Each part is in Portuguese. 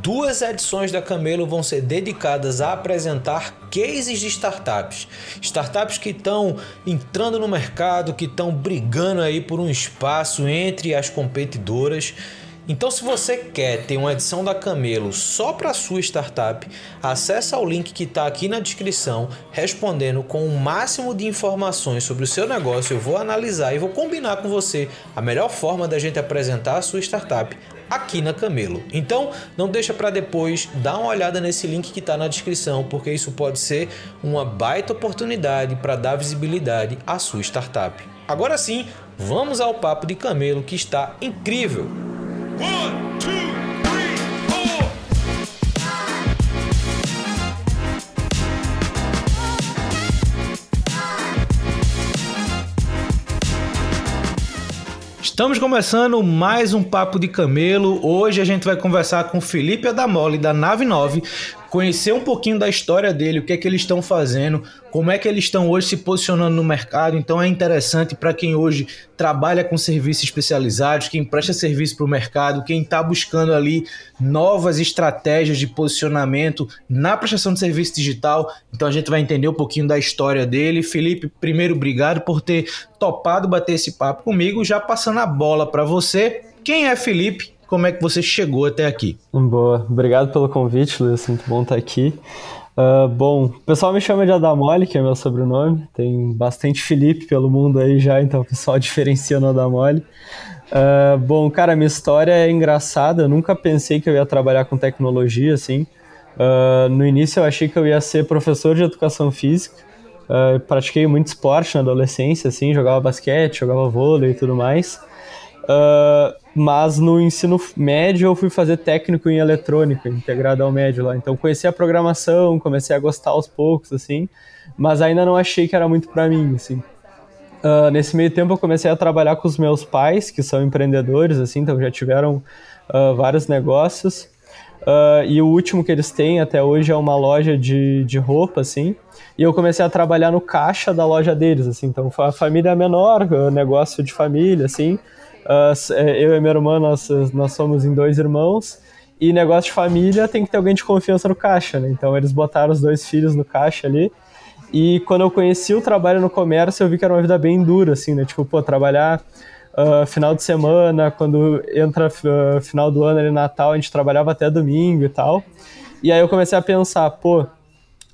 Duas edições da Camelo vão ser dedicadas a apresentar cases de startups. Startups que estão entrando no mercado, que estão brigando aí por um espaço entre as competidoras. Então, se você quer ter uma edição da Camelo só para sua startup, acessa o link que está aqui na descrição, respondendo com o máximo de informações sobre o seu negócio. Eu vou analisar e vou combinar com você a melhor forma da gente apresentar a sua startup aqui na Camelo. Então, não deixa para depois, dá uma olhada nesse link que está na descrição, porque isso pode ser uma baita oportunidade para dar visibilidade à sua startup. Agora sim, vamos ao papo de Camelo que está incrível. One, two. Estamos começando mais um Papo de Camelo. Hoje a gente vai conversar com Felipe Adamoli, da Nave 9, conhecer um pouquinho da história dele, o que é que eles estão fazendo, como é que eles estão hoje se posicionando no mercado. Então é interessante para quem hoje trabalha com serviços especializados, quem presta serviço para o mercado, quem está buscando ali novas estratégias de posicionamento na prestação de serviço digital. Então a gente vai entender um pouquinho da história dele. Felipe, primeiro, obrigado por ter topado bater esse papo comigo. Já passando a bola para você. Quem é Felipe? Como é que você chegou até aqui. Boa, obrigado pelo convite, Luiz, muito bom estar aqui. Uh, bom, o pessoal me chama de Adamoli, que é meu sobrenome. Tem bastante Felipe pelo mundo aí já, então o pessoal diferencia no Adamoli. Uh, bom, cara, minha história é engraçada. Eu nunca pensei que eu ia trabalhar com tecnologia, assim. Uh, no início eu achei que eu ia ser professor de educação física. Uh, pratiquei muito esporte na adolescência, assim, jogava basquete, jogava vôlei e tudo mais. Uh, mas no ensino médio eu fui fazer técnico em eletrônica, integrado ao médio lá. Então conheci a programação, comecei a gostar aos poucos, assim, mas ainda não achei que era muito para mim, assim. Uh, nesse meio tempo eu comecei a trabalhar com os meus pais, que são empreendedores, assim, então já tiveram uh, vários negócios. Uh, e o último que eles têm até hoje é uma loja de, de roupa, assim. E eu comecei a trabalhar no caixa da loja deles, assim. Então, a família é menor, negócio de família, assim. Uh, eu e minha irmã, nós, nós somos em dois irmãos. E negócio de família tem que ter alguém de confiança no caixa, né? Então eles botaram os dois filhos no caixa ali. E quando eu conheci o trabalho no comércio, eu vi que era uma vida bem dura, assim, né? Tipo, pô, trabalhar uh, final de semana, quando entra uh, final do ano ali, Natal, a gente trabalhava até domingo e tal. E aí eu comecei a pensar, pô,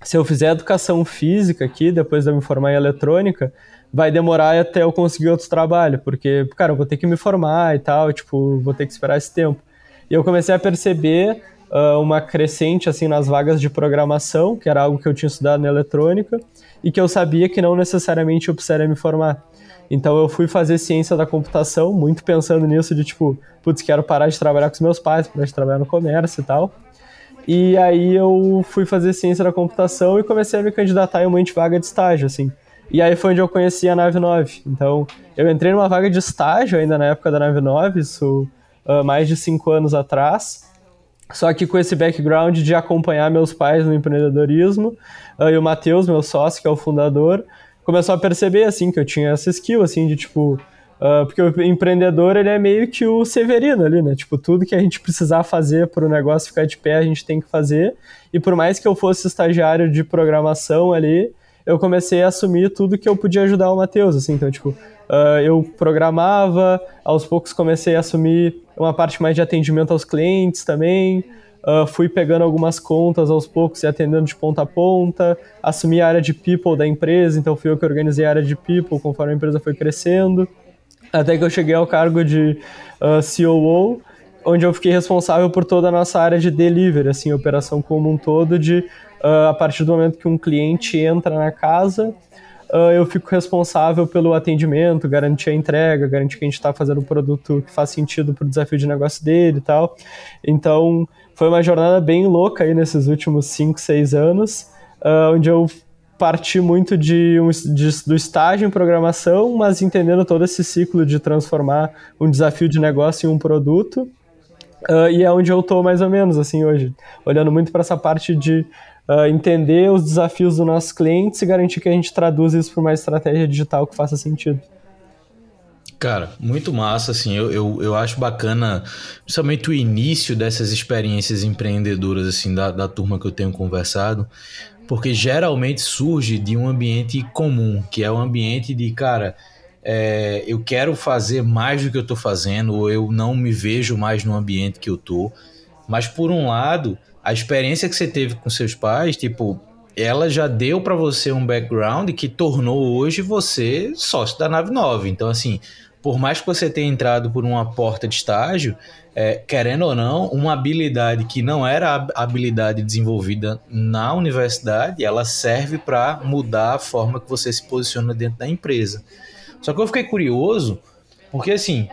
se eu fizer educação física aqui, depois de eu me formar em eletrônica, vai demorar até eu conseguir outro trabalho, porque, cara, eu vou ter que me formar e tal, tipo, vou ter que esperar esse tempo. E eu comecei a perceber uh, uma crescente, assim, nas vagas de programação, que era algo que eu tinha estudado na eletrônica, e que eu sabia que não necessariamente eu precisaria me formar. Então eu fui fazer ciência da computação, muito pensando nisso de, tipo, putz, quero parar de trabalhar com os meus pais, parar de trabalhar no comércio e tal. E aí eu fui fazer ciência da computação e comecei a me candidatar em uma vaga de estágio, assim. E aí foi onde eu conheci a Nave 9. Então, eu entrei numa vaga de estágio ainda na época da Nave 9, isso uh, mais de cinco anos atrás. Só que com esse background de acompanhar meus pais no empreendedorismo, uh, e o Matheus, meu sócio, que é o fundador, começou a perceber, assim, que eu tinha essa skill, assim, de, tipo... Uh, porque o empreendedor, ele é meio que o Severino ali, né? Tipo, tudo que a gente precisar fazer para o negócio ficar de pé, a gente tem que fazer. E por mais que eu fosse estagiário de programação ali, eu comecei a assumir tudo que eu podia ajudar o Matheus, assim, então, tipo, uh, eu programava, aos poucos comecei a assumir uma parte mais de atendimento aos clientes também, uh, fui pegando algumas contas aos poucos e atendendo de ponta a ponta, assumi a área de people da empresa, então fui eu que organizei a área de people conforme a empresa foi crescendo, até que eu cheguei ao cargo de uh, COO, onde eu fiquei responsável por toda a nossa área de delivery, assim, operação como um todo de uh, a partir do momento que um cliente entra na casa, uh, eu fico responsável pelo atendimento, garantir a entrega, garantir que a gente está fazendo um produto que faz sentido para o desafio de negócio dele e tal. Então, foi uma jornada bem louca aí nesses últimos 5, 6 anos, uh, onde eu parti muito de, um, de, do estágio em programação, mas entendendo todo esse ciclo de transformar um desafio de negócio em um produto. Uh, e é onde eu estou mais ou menos assim hoje, olhando muito para essa parte de uh, entender os desafios dos nossos clientes e garantir que a gente traduz isso para uma estratégia digital que faça sentido. Cara, muito massa, assim, eu, eu, eu acho bacana, principalmente o início dessas experiências empreendedoras, assim, da, da turma que eu tenho conversado, porque geralmente surge de um ambiente comum, que é o um ambiente de, cara, é, eu quero fazer mais do que eu estou fazendo, ou eu não me vejo mais no ambiente que eu tô. Mas por um lado, a experiência que você teve com seus pais, tipo, ela já deu para você um background que tornou hoje você sócio da Nave 9. Então, assim, por mais que você tenha entrado por uma porta de estágio, é, querendo ou não, uma habilidade que não era a habilidade desenvolvida na universidade, ela serve para mudar a forma que você se posiciona dentro da empresa. Só que eu fiquei curioso, porque assim,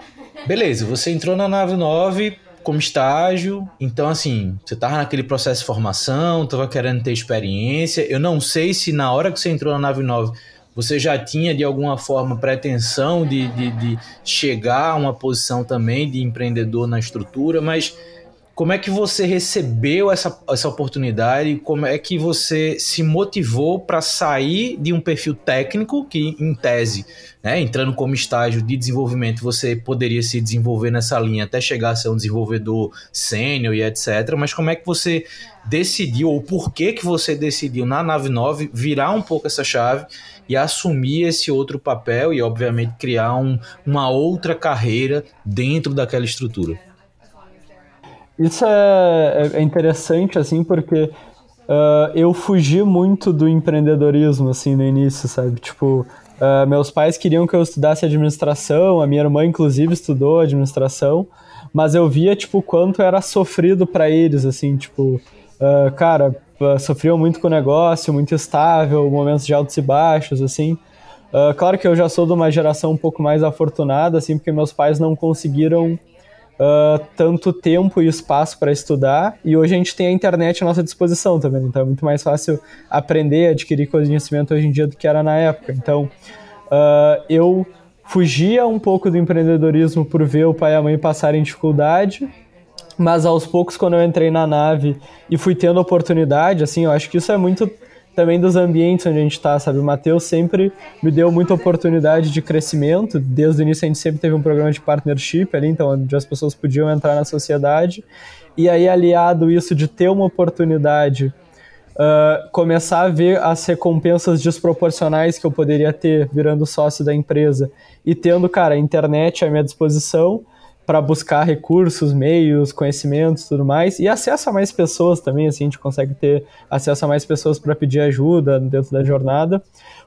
beleza, você entrou na nave 9 como estágio, então assim, você tava naquele processo de formação, tava querendo ter experiência. Eu não sei se na hora que você entrou na nave 9 você já tinha de alguma forma pretensão de, de, de chegar a uma posição também de empreendedor na estrutura, mas como é que você recebeu essa, essa oportunidade? Como é que você se motivou para sair de um perfil técnico, que em tese, né, entrando como estágio de desenvolvimento, você poderia se desenvolver nessa linha até chegar a ser um desenvolvedor sênior e etc. Mas como é que você decidiu, ou por que, que você decidiu na Nave 9 virar um pouco essa chave e assumir esse outro papel e, obviamente, criar um, uma outra carreira dentro daquela estrutura? Isso é, é, é interessante, assim, porque uh, eu fugi muito do empreendedorismo, assim, no início, sabe? Tipo, uh, meus pais queriam que eu estudasse administração, a minha irmã, inclusive, estudou administração, mas eu via, tipo, quanto era sofrido para eles, assim, tipo, uh, cara, sofriam muito com o negócio, muito estável, momentos de altos e baixos, assim. claro que eu já sou de uma geração um pouco mais afortunada, assim, porque meus pais não conseguiram uh, tanto tempo e espaço para estudar, e hoje a gente tem a internet à nossa disposição também, então é muito mais fácil aprender, adquirir conhecimento hoje em dia do que era na época. Então, uh, eu fugia um pouco do empreendedorismo por ver o pai e a mãe passarem dificuldade, mas aos poucos, quando eu entrei na nave e fui tendo oportunidade, assim, eu acho que isso é muito também dos ambientes onde a gente está, sabe? O Matheus sempre me deu muita oportunidade de crescimento. Desde o início a gente sempre teve um programa de partnership ali, então onde as pessoas podiam entrar na sociedade. E aí, aliado isso de ter uma oportunidade, uh, começar a ver as recompensas desproporcionais que eu poderia ter virando sócio da empresa e tendo, cara, a internet à minha disposição para buscar recursos, meios, conhecimentos, tudo mais, e acesso a mais pessoas também, assim, a gente consegue ter acesso a mais pessoas para pedir ajuda dentro da jornada.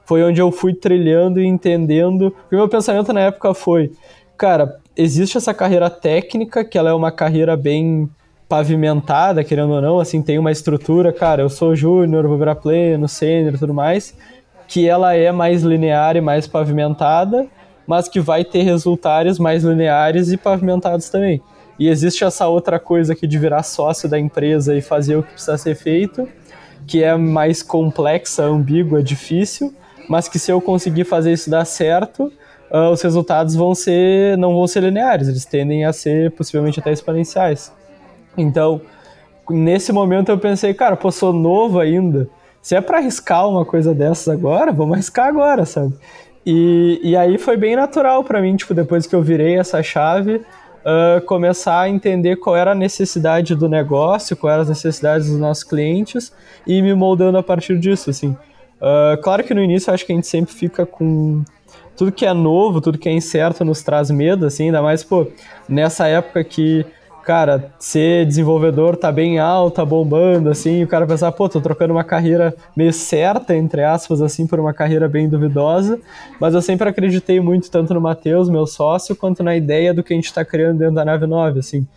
Foi onde eu fui trilhando e entendendo. O meu pensamento na época foi, cara, existe essa carreira técnica, que ela é uma carreira bem pavimentada, querendo ou não, assim, tem uma estrutura, cara, eu sou júnior, vou virar pleno, sênior tudo mais, que ela é mais linear e mais pavimentada, mas que vai ter resultados mais lineares e pavimentados também. E existe essa outra coisa aqui de virar sócio da empresa e fazer o que precisa ser feito, que é mais complexa, ambígua, difícil, mas que se eu conseguir fazer isso dar certo, uh, os resultados vão ser não vão ser lineares, eles tendem a ser possivelmente até exponenciais. Então, nesse momento eu pensei, cara, pô, sou novo ainda. Se é para arriscar uma coisa dessas agora, vamos arriscar agora, sabe? E, e aí foi bem natural para mim, tipo, depois que eu virei essa chave, uh, começar a entender qual era a necessidade do negócio, quais eram as necessidades dos nossos clientes e me moldando a partir disso, assim. Uh, claro que no início acho que a gente sempre fica com tudo que é novo, tudo que é incerto nos traz medo, assim, ainda mais, pô, nessa época que cara, ser desenvolvedor tá bem alto, tá bombando, assim, e o cara pensar, pô, tô trocando uma carreira meio certa, entre aspas, assim, por uma carreira bem duvidosa, mas eu sempre acreditei muito tanto no Matheus, meu sócio, quanto na ideia do que a gente tá criando dentro da nave 9, assim,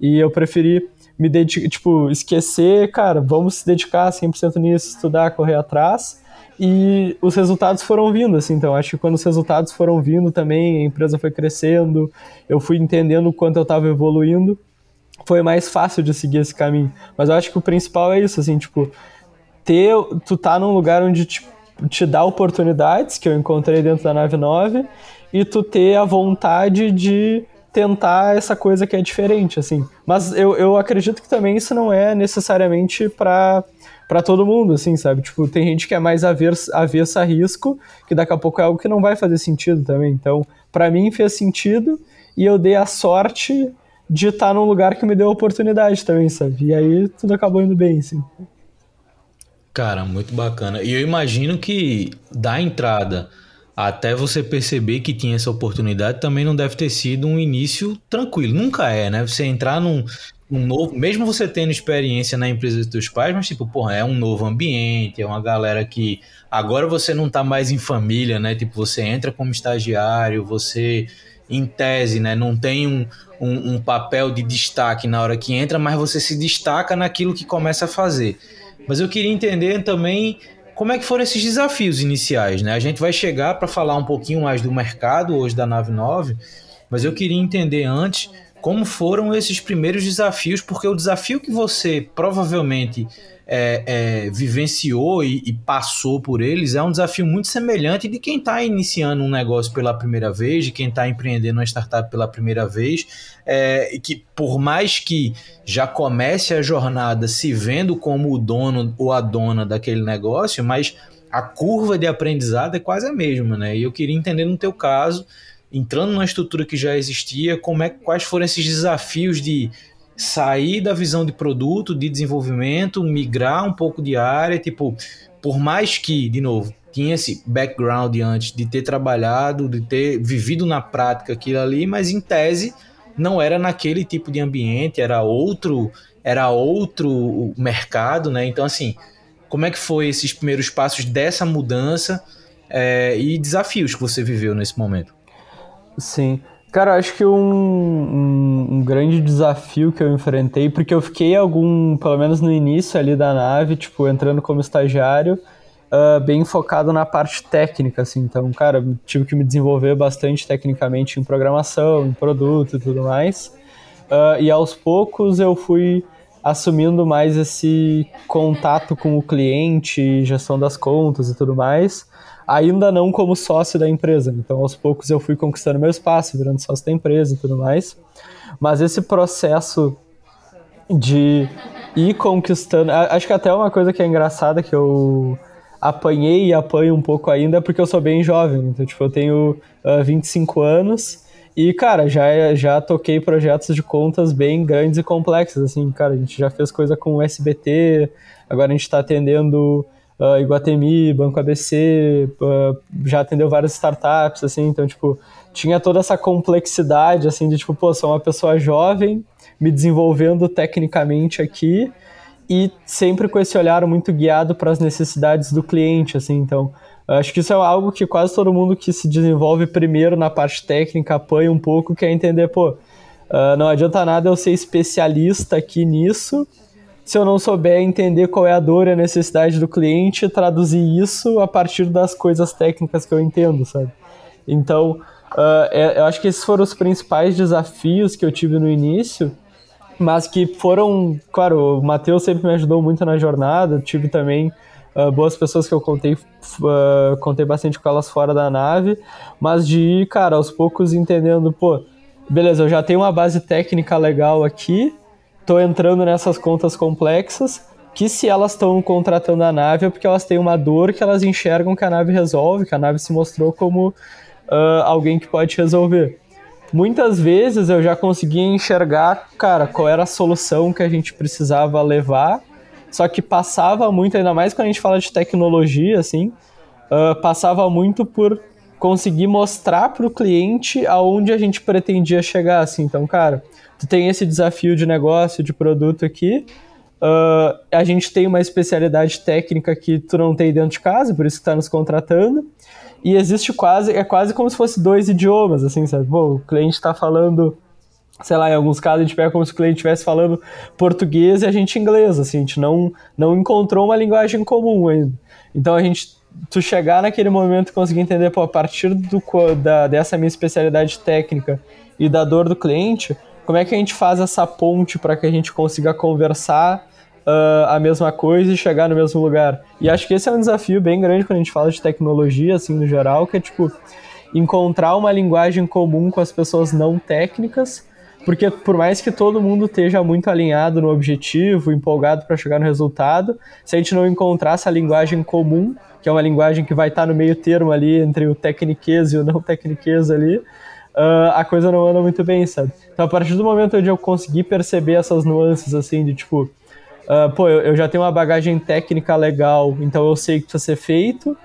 e eu preferi me dedicar, tipo, esquecer, cara, vamos se dedicar 100% nisso, estudar, correr atrás, e os resultados foram vindo, assim, então acho que quando os resultados foram vindo também, a empresa foi crescendo, eu fui entendendo o quanto eu estava evoluindo, foi mais fácil de seguir esse caminho. Mas eu acho que o principal é isso, assim, tipo, ter, tu tá num lugar onde te, te dá oportunidades, que eu encontrei dentro da nave 9, e tu ter a vontade de tentar essa coisa que é diferente, assim. Mas eu, eu acredito que também isso não é necessariamente para para todo mundo, assim, sabe? Tipo, tem gente que é mais avessa, avessa a risco, que daqui a pouco é algo que não vai fazer sentido também. Então, para mim fez sentido e eu dei a sorte de estar num lugar que me deu oportunidade também, sabe? E aí tudo acabou indo bem, assim. Cara, muito bacana. E eu imagino que da entrada até você perceber que tinha essa oportunidade também não deve ter sido um início tranquilo. Nunca é, né? Você entrar num, um novo, mesmo você tendo experiência na empresa dos seus pais, mas tipo, porra, é um novo ambiente, é uma galera que agora você não tá mais em família, né? Tipo, você entra como estagiário, você em tese, né, não tem um, um, um papel de destaque na hora que entra, mas você se destaca naquilo que começa a fazer. Mas eu queria entender também como é que foram esses desafios iniciais, né? A gente vai chegar para falar um pouquinho mais do mercado hoje da Nave 9, mas eu queria entender antes como foram esses primeiros desafios, porque o desafio que você provavelmente é, é, vivenciou e, e, passou por eles é um desafio muito semelhante de quem está iniciando um negócio pela primeira vez, de quem está empreendendo uma startup pela primeira vez, é, que por mais que já comece a jornada se vendo como o dono ou a dona daquele negócio, mas a curva de aprendizado é quase a mesma, né? E eu queria entender no teu caso, entrando numa estrutura que já existia, como é, quais foram esses desafios de sair da visão de produto, de desenvolvimento, migrar um pouco de área, tipo, por mais que, de novo, tinha esse background antes de ter trabalhado, de ter vivido na prática aquilo ali, mas em tese não era naquele tipo de ambiente, era outro, era outro mercado, né? Então assim, como é que foi esses primeiros passos dessa mudança é, e desafios que você viveu nesse momento? Sim. Cara, acho que um, um, um, grande desafio que eu enfrentei, porque eu fiquei algum, pelo menos no início ali da nave, tipo, entrando como estagiário, uh, bem focado na parte técnica, assim. Então, cara, tive que me desenvolver bastante tecnicamente em programação, em produto e tudo mais. Uh, e aos poucos eu fui assumindo mais esse contato com o cliente, gestão das contas e tudo mais ainda não como sócio da empresa. Então, aos poucos eu fui conquistando meu espaço, virando sócio da empresa e tudo mais. Mas esse processo de ir conquistando, acho que até uma coisa que é engraçada que eu apanhei e apanho um pouco ainda é porque eu sou bem jovem. Então, tipo, eu tenho uh, 25 anos e, cara, já, já toquei projetos de contas bem grandes e complexos, assim, cara, a gente já fez coisa com o SBT, agora a gente está atendendo uh, Iguatemi, Banco ABC, uh, já atendeu várias startups, assim, então, tipo, tinha toda essa complexidade, assim, de, tipo, pô, sou uma pessoa jovem, me desenvolvendo tecnicamente aqui e sempre com esse olhar muito guiado para as necessidades do cliente, assim, então, acho que isso é algo que quase todo mundo que se desenvolve primeiro na parte técnica apanha um pouco, quer entender, pô, uh, não adianta nada eu ser especialista aqui nisso se eu não souber entender qual é a dor e a necessidade do cliente, traduzir isso a partir das coisas técnicas que eu entendo, sabe? Então, uh, é, eu acho que esses foram os principais desafios que eu tive no início, mas que foram, claro, o Matheus sempre me ajudou muito na jornada, tive também uh, boas pessoas que eu contei, uh, contei bastante com elas fora da nave, mas de ir, cara, aos poucos entendendo, pô, beleza, eu já tenho uma base técnica legal aqui, tô entrando nessas contas complexas que se elas estão contratando a nave é porque elas têm uma dor que elas enxergam que a nave resolve, que a nave se mostrou como uh, alguém que pode resolver. Muitas vezes eu já conseguia enxergar, cara, qual era a solução que a gente precisava levar, só que passava muito, ainda mais quando a gente fala de tecnologia, assim, uh, passava muito por conseguir mostrar para o cliente aonde a gente pretendia chegar, assim. Então, cara, tu tem esse desafio de negócio, de produto aqui. Uh, a gente tem uma especialidade técnica que tu não tem dentro de casa, por isso que está nos contratando. E existe quase, é quase como se fosse dois idiomas, assim, sabe? Pô, o cliente está falando, sei lá, em alguns casos a gente pega como se o cliente estivesse falando português e a gente inglês, assim, a gente não, não encontrou uma linguagem comum ainda. Então a gente, tu chegar naquele momento e conseguir entender, pô, a partir do, da, dessa minha especialidade técnica e da dor do cliente, como é que a gente faz essa ponte para que a gente consiga conversar uh, a mesma coisa e chegar no mesmo lugar? E acho que esse é um desafio bem grande quando a gente fala de tecnologia, assim, no geral, que é tipo encontrar uma linguagem comum com as pessoas não técnicas, porque por mais que todo mundo esteja muito alinhado no objetivo, empolgado para chegar no resultado, se a gente não encontrar essa linguagem comum, que é uma linguagem que vai estar no meio termo ali entre o tecniquez e o não tecniquez ali, uh, a coisa não anda muito bem, sabe? Então a partir do momento onde eu consegui perceber essas nuances assim de tipo, uh, pô, eu, eu, já tenho uma bagagem técnica legal, então eu sei o que precisa ser feito.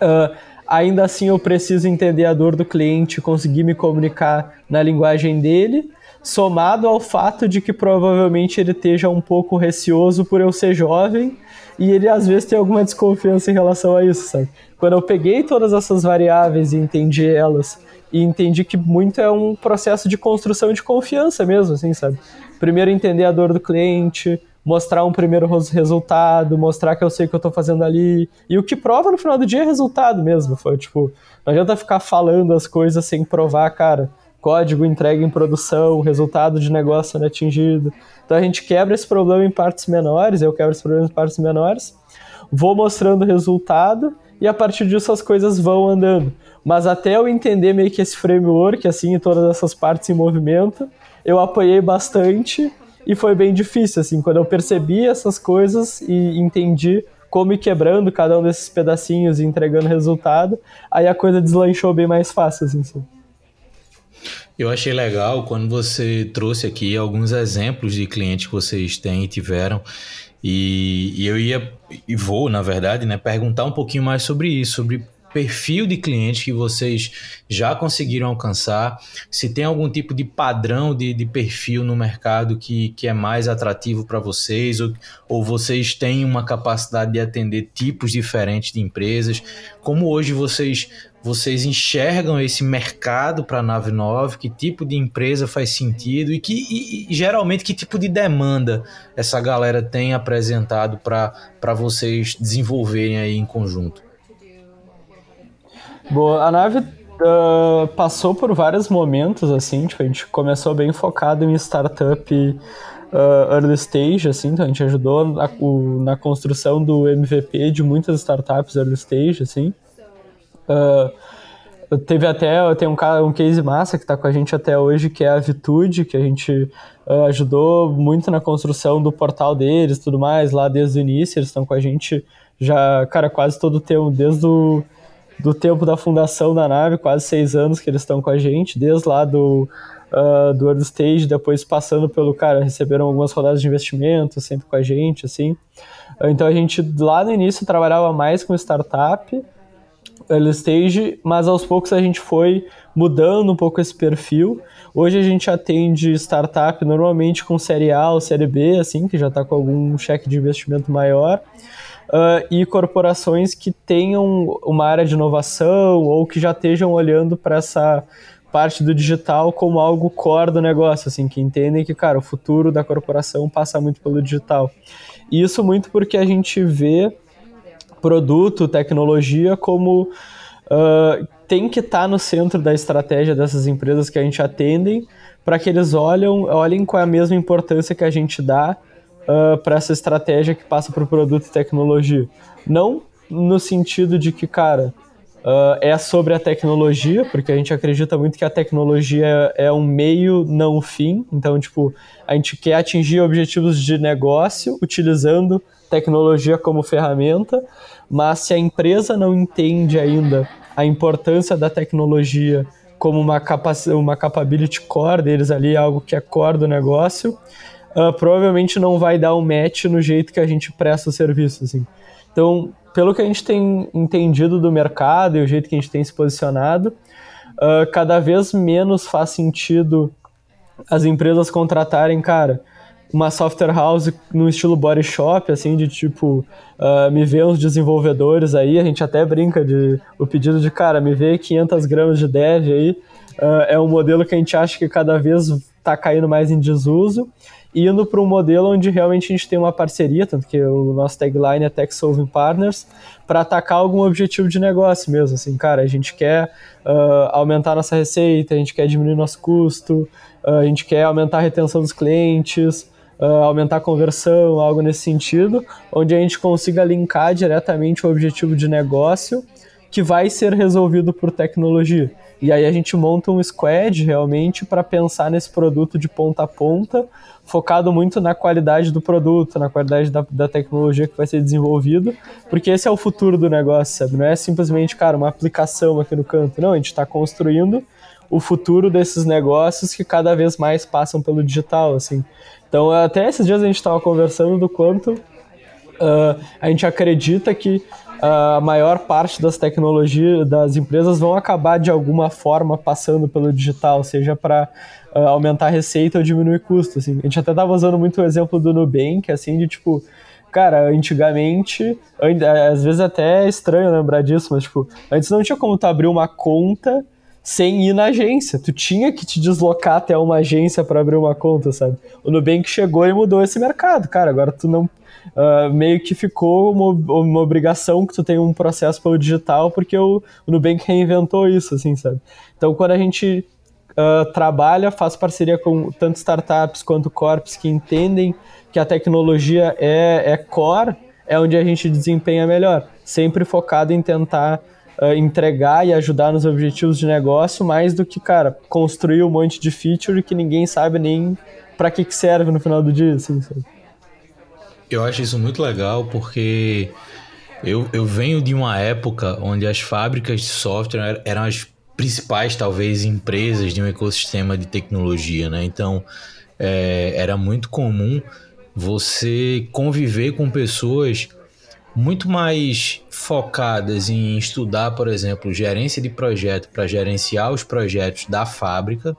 Uh, ainda assim eu preciso entender a dor do cliente, conseguir me comunicar na linguagem dele, somado ao fato de que provavelmente ele esteja um pouco receoso por eu ser jovem e ele às vezes tem alguma desconfiança em relação a isso, sabe? Quando eu peguei todas essas variáveis e entendi elas e entendi que muito é um processo de construção de confiança mesmo, assim, sabe? Primeiro entender a dor do cliente, mostrar um primeiro resultado, mostrar que eu sei o que eu tô fazendo ali. E o que prova no final do dia é resultado mesmo. Foi tipo, não adianta ficar falando as coisas sem provar, cara. Código entregue em produção, resultado de negócio sendo atingido. Então a gente quebra esse problema em partes menores, eu quebro esse problema em partes menores, vou mostrando o resultado e a partir disso as coisas vão andando. Mas até eu entender meio que esse framework, assim, todas essas partes em movimento, eu apoiei bastante e foi bem difícil, assim, quando eu percebi essas coisas e entendi como ir quebrando cada um desses pedacinhos e entregando resultado, aí a coisa deslanchou bem mais fácil, assim. assim. Eu achei legal quando você trouxe aqui alguns exemplos de clientes que vocês têm e tiveram. E, e eu ia e vou, na verdade, né, perguntar um pouquinho mais sobre isso, sobre perfil de cliente que vocês já conseguiram alcançar, se tem algum tipo de padrão de, de perfil no mercado que, que é mais atrativo para vocês, ou, ou vocês têm uma capacidade de atender tipos diferentes de empresas, como hoje vocês vocês enxergam esse mercado para a Nave 9, que tipo de empresa faz sentido? E que e, e, geralmente que tipo de demanda essa galera tem apresentado para vocês desenvolverem aí em conjunto? Boa, a nave uh, passou por vários momentos, assim, tipo, a gente começou bem focado em startup uh, early stage, assim, então a gente ajudou na, o, na construção do MVP de muitas startups early stage, assim. Uh, teve até, tem um, um case massa que está com a gente até hoje, que é a Vitude, que a gente ajudou muito na construção do portal deles tudo mais, lá desde o início, eles estão com a gente já, cara, quase todo o tempo, desde o do tempo da fundação da nave, quase seis anos que eles estão com a gente, desde lá do, uh, do early stage, depois passando pelo, cara, receberam algumas rodadas de investimento, sempre com a gente, assim. Então a gente, lá no início, trabalhava mais com startup, early stage, mas aos poucos a gente foi mudando um pouco esse perfil. Hoje a gente atende startup normalmente com série A ou série B, assim, que já está com algum cheque de investimento maior uh, e corporações que tenham uma área de inovação ou que já estejam olhando para essa parte do digital como algo core do negócio, assim, que entendem que, cara, o futuro da corporação passa muito pelo digital. E isso muito porque a gente vê produto, tecnologia como uh, tem que estar tá no centro da estratégia dessas empresas que a gente atendem, para que eles olham, olhem com a mesma importância que a gente dá uh, ah, para essa estratégia que passa por produto e tecnologia. Não no sentido de que, cara, uh, é sobre a tecnologia, porque a gente acredita muito que a tecnologia é um meio, não um fim. Então, tipo, a gente quer atingir objetivos de negócio utilizando tecnologia como ferramenta, mas se a empresa não entende ainda a importância da tecnologia como uma, uma capability core deles ali, algo que é core do negócio, uh, provavelmente não vai dar um match no jeito que a gente presta o serviço, assim. Então, pelo que a gente tem entendido do mercado e o jeito que a gente tem se posicionado, uh, cada vez menos faz sentido as empresas contratarem, cara, uma software house no estilo body shop, assim, de tipo, uh, me vê uns desenvolvedores aí, a gente até brinca de o pedido de, cara, me vê 500 gramas de dev aí, uh, é um modelo que a gente acha que cada vez está caindo mais em desuso, indo para um modelo onde realmente a gente tem uma parceria, tanto que o nosso tagline é Tech Solving Partners, para atacar algum objetivo de negócio mesmo. Assim, cara, a gente quer uh, aumentar nossa receita, a gente quer diminuir nosso custo, uh, a gente quer aumentar a retenção dos clientes, uh, aumentar a conversão, algo nesse sentido, onde a gente consiga linkar diretamente o objetivo de negócio que vai ser resolvido por tecnologia. E aí a gente monta um squad realmente para pensar nesse produto de ponta a ponta, focado muito na qualidade do produto, na qualidade da, da tecnologia que vai ser desenvolvido, porque esse é o futuro do negócio, sabe? Não é simplesmente, cara, uma aplicação aqui no canto. Não, a gente está construindo o futuro desses negócios que cada vez mais passam pelo digital, assim. Então, até esses dias a gente estava conversando do quanto uh, a gente acredita que a maior parte das tecnologias das empresas vão acabar de alguma forma passando pelo digital, seja para uh, ah, aumentar a receita ou diminuir custo. Assim. A gente até estava usando muito o exemplo do Nubank, assim, de tipo, cara, antigamente, às vezes até é estranho lembrar disso, mas tipo, antes não tinha como tu abrir uma conta sem ir na agência. Tu tinha que te deslocar até uma agência para abrir uma conta, sabe? O Nubank chegou e mudou esse mercado, cara. Agora tu não uh, meio que ficou uma, uma, obrigação que tu tenha um processo pelo digital, porque o, o Nubank reinventou isso, assim, sabe? Então, quando a gente uh, trabalha, faz parceria com tanto startups quanto corps que entendem que a tecnologia é, é core, é onde a gente desempenha melhor, sempre focado em tentar uh, entregar e ajudar nos objetivos de negócio, mais do que, cara, construir um monte de feature que ninguém sabe nem para que, que serve no final do dia, assim, sabe? Eu acho isso muito legal porque eu, eu venho de uma época onde as fábricas de software eram as principais, talvez, empresas de um ecossistema de tecnologia, né? Então, é, era muito comum você conviver com pessoas muito mais focadas em estudar, por exemplo, gerência de projeto para gerenciar os projetos da fábrica,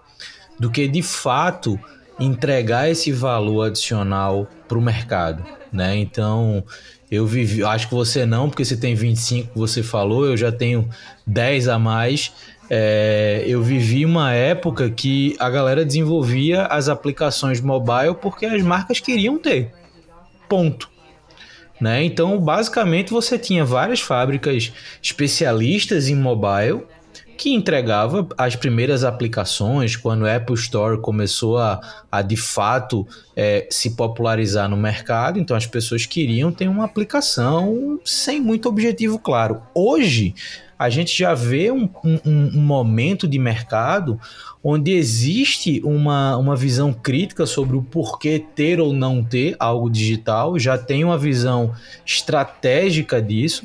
do que de fato entregar esse valor adicional para o mercado, né? Então, eu vivi, acho que você não, porque você tem 25, você falou, eu já tenho 10 a mais. É, eu vivi uma época que a galera desenvolvia as aplicações mobile porque as marcas queriam ter. Ponto. Né? Então, basicamente, você tinha várias fábricas especialistas em mobile que entregava as primeiras aplicações quando o Apple Store começou a, a de fato é, se popularizar no mercado. Então as pessoas queriam ter uma aplicação sem muito objetivo claro. Hoje a gente já vê um, um, um momento de mercado onde existe uma, uma visão crítica sobre o porquê ter ou não ter algo digital, já tem uma visão estratégica disso,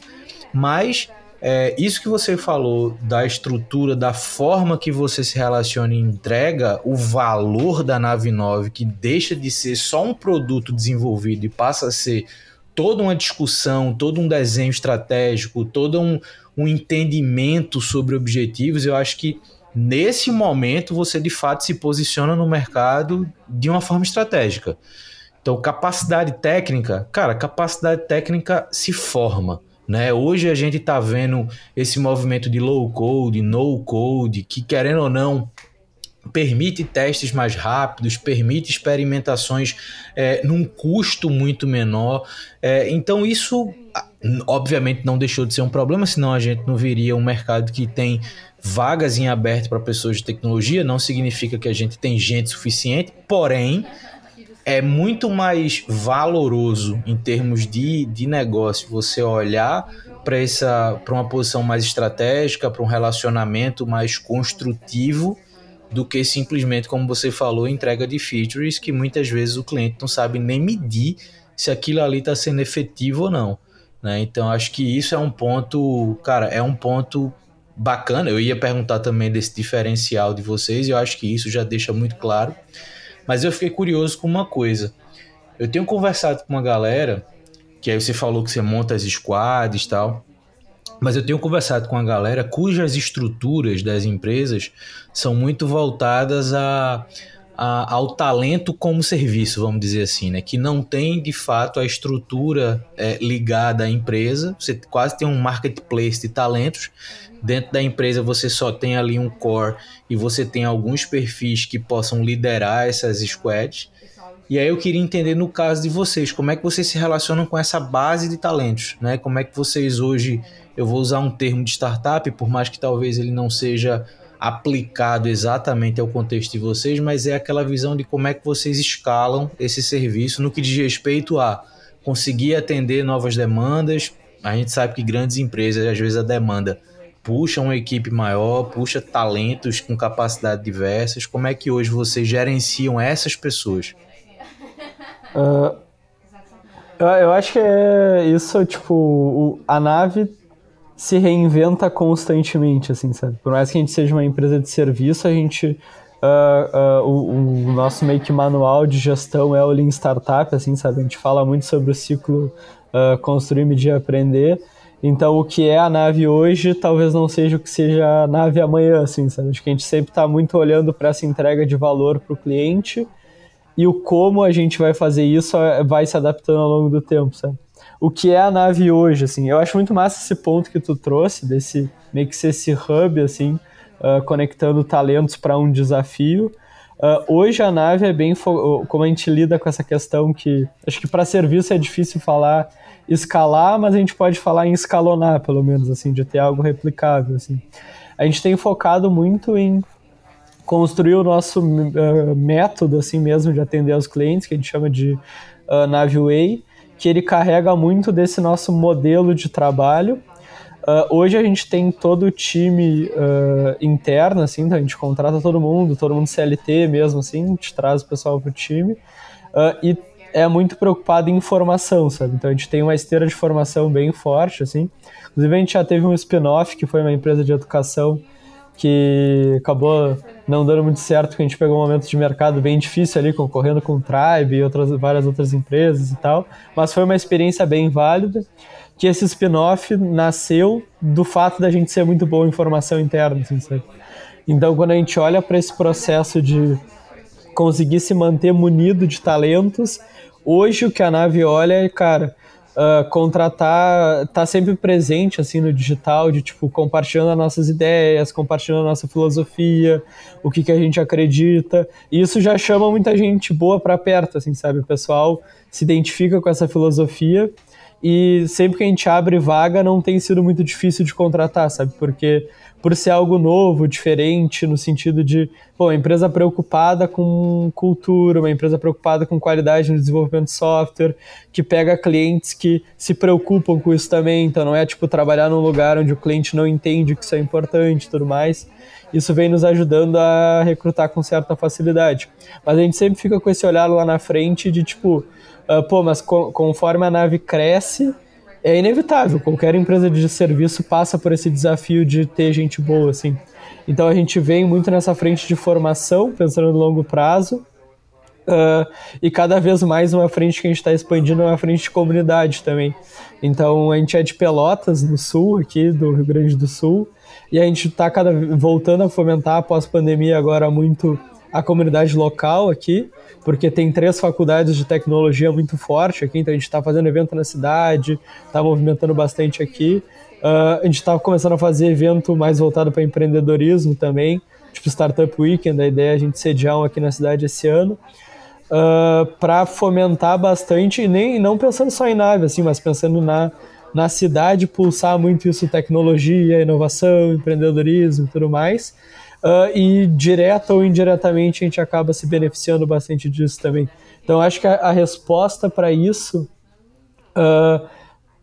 mas é, isso que você falou da estrutura, da forma que você se relaciona e entrega, o valor da nave 9, que deixa de ser só um produto desenvolvido e passa a ser toda uma discussão, todo um desenho estratégico, todo um, um entendimento sobre objetivos, eu acho que nesse momento você de fato se posiciona no mercado de uma forma estratégica. Então, capacidade técnica, cara, capacidade técnica se forma. Né? Hoje a gente está vendo esse movimento de low code, no code, que querendo ou não permite testes mais rápidos, permite experimentações é, num custo muito menor. É, então isso, obviamente, não deixou de ser um problema, senão a gente não viria um mercado que tem vagas em aberto para pessoas de tecnologia. Não significa que a gente tem gente suficiente, porém é muito mais valoroso em termos de, de negócio você olhar para essa para uma posição mais estratégica, para um relacionamento mais construtivo do que simplesmente, como você falou, entrega de features que muitas vezes o cliente não sabe nem medir se aquilo ali está sendo efetivo ou não. Né? Então acho que isso é um ponto, cara, é um ponto bacana. Eu ia perguntar também desse diferencial de vocês, e eu acho que isso já deixa muito claro. Mas eu fiquei curioso com uma coisa. Eu tenho conversado com uma galera, que aí você falou que você monta as squads e tal. Mas eu tenho conversado com a galera cujas estruturas das empresas são muito voltadas a, a, ao talento como serviço, vamos dizer assim, né? Que não tem de fato a estrutura é, ligada à empresa. Você quase tem um marketplace de talentos. Dentro da empresa você só tem ali um core e você tem alguns perfis que possam liderar essas squads. E aí eu queria entender no caso de vocês, como é que vocês se relacionam com essa base de talentos, né? Como é que vocês hoje, eu vou usar um termo de startup, por mais que talvez ele não seja aplicado exatamente ao contexto de vocês, mas é aquela visão de como é que vocês escalam esse serviço no que diz respeito a conseguir atender novas demandas. A gente sabe que grandes empresas, às vezes a demanda puxa uma equipe maior, puxa talentos com capacidades diversas. Como é que hoje vocês gerenciam essas pessoas? Uh, eu, eu, acho que é isso, tipo, o, a nave se reinventa constantemente, assim, sabe? Por mais que a gente seja uma empresa de serviço, a gente... Uh, uh, o, o, nosso meio que manual de gestão é o Lean Startup, assim, sabe? A gente fala muito sobre o ciclo construir, medir, aprender. Então, o que é a nave hoje talvez não seja o que seja a nave amanhã, assim, sabe? Acho que a gente sempre está muito olhando para essa entrega de valor para o cliente e o como a gente vai fazer isso é, vai se adaptando ao longo do tempo, sabe? O que é a nave hoje, assim, eu acho muito massa esse ponto que tu trouxe, desse meio que ser esse hub, assim, uh, conectando talentos para um desafio. Uh, hoje a nave é bem, como a gente lida com essa questão que, acho que para serviço é difícil falar escalar, mas a gente pode falar em escalonar, pelo menos, assim, de ter algo replicável, assim. A gente tem focado muito em construir o nosso uh, método assim mesmo de atender aos clientes, que a gente chama de uh, Naveway, que ele carrega muito desse nosso modelo de trabalho. Uh, hoje a gente tem todo o time uh, interno, assim, então a gente contrata todo mundo, todo mundo CLT mesmo, assim, a gente traz o pessoal para o time. Uh, e é muito preocupado em formação, sabe? Então a gente tem uma esteira de formação bem forte, assim. Inclusive a gente já teve um spin-off, que foi uma empresa de educação que acabou não dando muito certo, porque a gente pegou um momento de mercado bem difícil ali, concorrendo com o Tribe e outras, várias outras empresas e tal, mas foi uma experiência bem válida, que esse spin-off nasceu do fato da gente ser muito bom em formação interna, assim, sabe? Então, quando a gente olha para esse processo de conseguir se manter munido de talentos, hoje o que a nave olha é, cara, uh, contratar, tá sempre presente assim no digital, de tipo compartilhando as nossas ideias, compartilhando a nossa filosofia, o que, que a gente acredita. E isso já chama muita gente boa para perto, assim, sabe? O pessoal se identifica com essa filosofia e sempre que a gente abre vaga não tem sido muito difícil de contratar, sabe? Porque por ser algo novo, diferente, no sentido de, pô, empresa preocupada com cultura, uma empresa preocupada com qualidade no desenvolvimento de software, que pega clientes que se preocupam com isso também, então não é tipo trabalhar num lugar onde o cliente não entende que isso é importante e tudo mais. Isso vem nos ajudando a recrutar com certa facilidade. Mas a gente sempre fica com esse olhar lá na frente de tipo, uh, pô, mas co conforme a nave cresce, é inevitável. Qualquer empresa de serviço passa por esse desafio de ter gente boa, assim. Então a gente vem muito nessa frente de formação, pensando no longo prazo, uh, e cada vez mais uma frente que a gente está expandindo é uma frente de comunidade também. Então a gente é de Pelotas, no sul, aqui do Rio Grande do Sul, e a gente está voltando a fomentar após pandemia agora muito a comunidade local aqui porque tem três faculdades de tecnologia muito forte aqui, então a gente está fazendo evento na cidade, está movimentando bastante aqui. Uh, a gente está começando a fazer evento mais voltado para empreendedorismo também, tipo Startup Weekend, a ideia é a gente sediar um aqui na cidade esse ano, uh, para fomentar bastante, e nem, não pensando só em nave, assim, mas pensando na, na cidade, pulsar muito isso, tecnologia, inovação, empreendedorismo e tudo mais. Uh, e direta ou indiretamente a gente acaba se beneficiando bastante disso também. Então acho que a, a resposta para isso uh,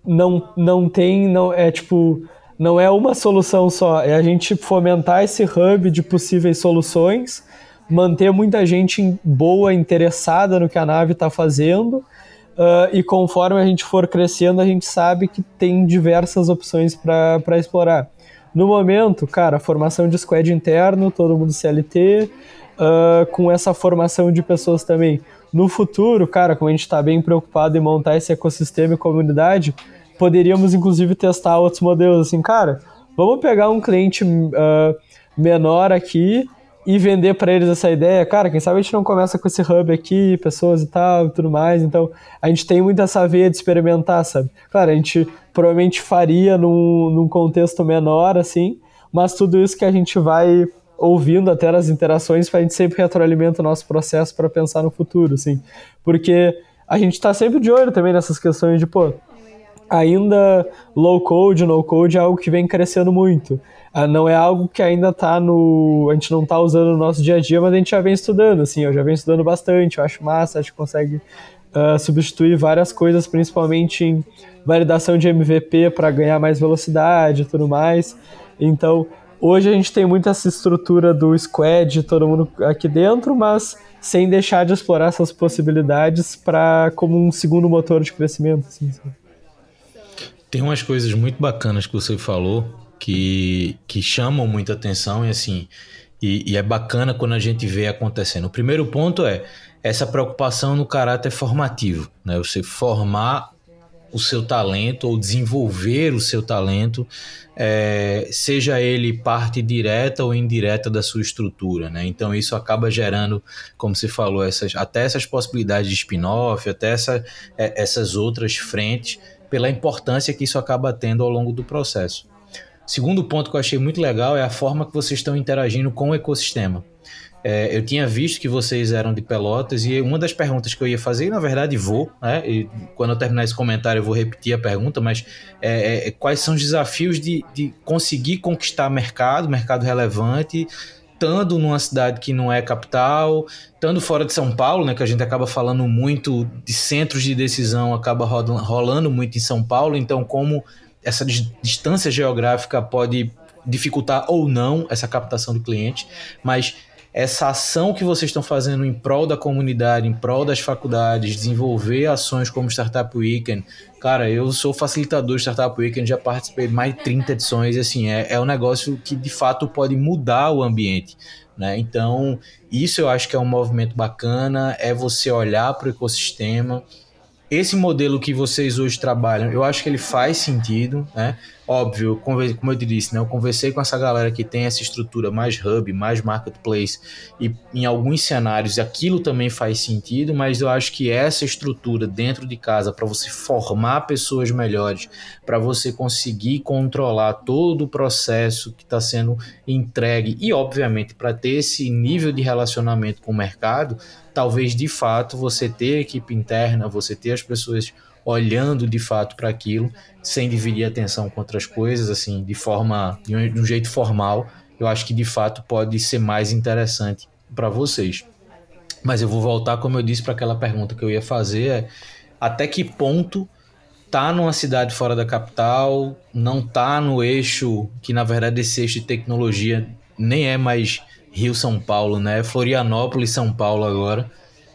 não, não tem, não é tipo, não é uma solução só, é a gente fomentar esse hub de possíveis soluções, manter muita gente boa, interessada no que a nave está fazendo. Uh, e conforme a gente for crescendo, a gente sabe que tem diversas opções para explorar. No momento, cara, formação de squad interno, todo mundo CLT, uh, ah, com essa formação de pessoas também. No futuro, cara, como a gente está bem preocupado em montar esse ecossistema e comunidade, poderíamos inclusive testar outros modelos. Assim, cara, vamos pegar um cliente uh, menor aqui e vender para eles essa ideia. Cara, quem sabe a gente não começa com esse hub aqui, pessoas e tal e tudo mais. Então, a gente tem muito essa veia de experimentar, sabe? Claro, a gente provavelmente faria num, num contexto menor, assim, mas tudo isso que a gente vai ouvindo até as interações, a gente sempre retroalimenta o nosso processo para pensar no futuro, assim. Porque a gente está sempre de olho também nessas questões de, pô, ainda low code, no code é algo que vem crescendo muito. Ah, não é algo que ainda está no. A gente não está usando no nosso dia a dia, mas a gente já vem estudando, assim, eu já venho estudando bastante, eu acho massa, acho que consegue uh, substituir várias coisas, principalmente em validação de MVP para ganhar mais velocidade e tudo mais. Então, hoje a gente tem muito essa estrutura do squad, todo mundo aqui dentro, mas sem deixar de explorar essas possibilidades para como um segundo motor de crescimento. Assim, tem umas coisas muito bacanas que você falou que, que chamam muita atenção e assim e, e, é bacana quando a gente vê acontecendo. O primeiro ponto é essa preocupação no caráter formativo, né? Você formar o seu talento ou desenvolver o seu talento, é, seja ele parte direta ou indireta da sua estrutura, né? Então isso acaba gerando, como você falou, essas, até essas possibilidades de spin-off, até essa, é, essas outras frentes, pela importância que isso acaba tendo ao longo do processo. Segundo ponto que eu achei muito legal é a forma que vocês estão interagindo com o ecossistema. É, eu tinha visto que vocês eram de Pelotas e uma das perguntas que eu ia fazer, e na verdade vou, né? E quando eu terminar esse comentário eu vou repetir a pergunta, mas é, é, quais são os desafios de, de conseguir conquistar mercado, mercado relevante, estando numa cidade que não é capital, estando fora de São Paulo, né, que a gente acaba falando muito de centros de decisão, acaba rolando muito em São Paulo, então como essa distância geográfica pode dificultar ou não essa captação do cliente, mas essa ação que vocês estão fazendo em prol da comunidade, em prol das faculdades, desenvolver ações como Startup Weekend. Cara, eu sou facilitador de Startup Weekend, já participei de mais de 30 edições, assim, é, é um negócio que de fato pode mudar o ambiente. Né? Então, isso eu acho que é um movimento bacana, é você olhar para o ecossistema, esse modelo que vocês hoje trabalham, eu acho que ele faz sentido, né? Óbvio, como eu te disse, né? Eu conversei com essa galera que tem essa estrutura mais hub, mais marketplace, e em alguns cenários aquilo também faz sentido, mas eu acho que essa estrutura dentro de casa, para você formar pessoas melhores, para você conseguir controlar todo o processo que está sendo entregue, e obviamente para ter esse nível de relacionamento com o mercado, talvez de fato você ter equipe interna, você ter as pessoas olhando de fato para aquilo, sem dividir atenção com outras coisas, assim, de forma, de um, de um jeito formal, eu acho que de fato pode ser mais interessante para vocês. Mas eu vou voltar, como eu disse, para aquela pergunta que eu ia fazer: é até que ponto tá numa cidade fora da capital, não tá no eixo, que na verdade esse eixo de tecnologia nem é mais Rio São Paulo, né? Florianópolis São Paulo agora.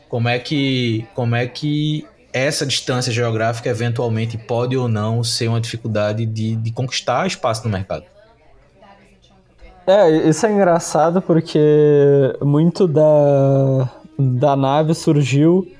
Como é que como é que essa distância geográfica eventualmente pode ou não ser uma dificuldade de, de conquistar espaço no mercado? É, isso é engraçado porque muito da, da nave surgiu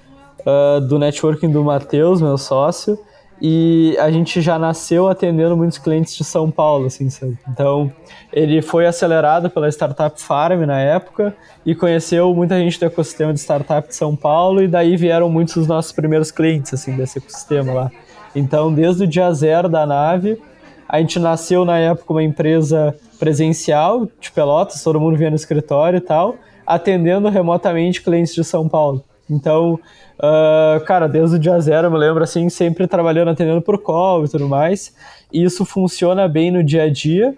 uh, do networking do Matheus, meu sócio, e a gente já nasceu atendendo muitos clientes de São Paulo, assim, sabe? Então, ele foi acelerado pela Startup Farm na época e conheceu muita gente do ecossistema de startup de São Paulo e daí vieram muitos dos nossos primeiros clientes, assim, desse ecossistema lá. Então, desde o dia zero da nave, a gente nasceu na época uma empresa presencial de Pelotas, todo mundo vinha no escritório e tal, atendendo remotamente clientes de São Paulo. Então, Uh, cara, desde o dia zero, eu me lembro assim, sempre trabalhando, atendendo por call e tudo mais. E isso funciona bem no dia a dia,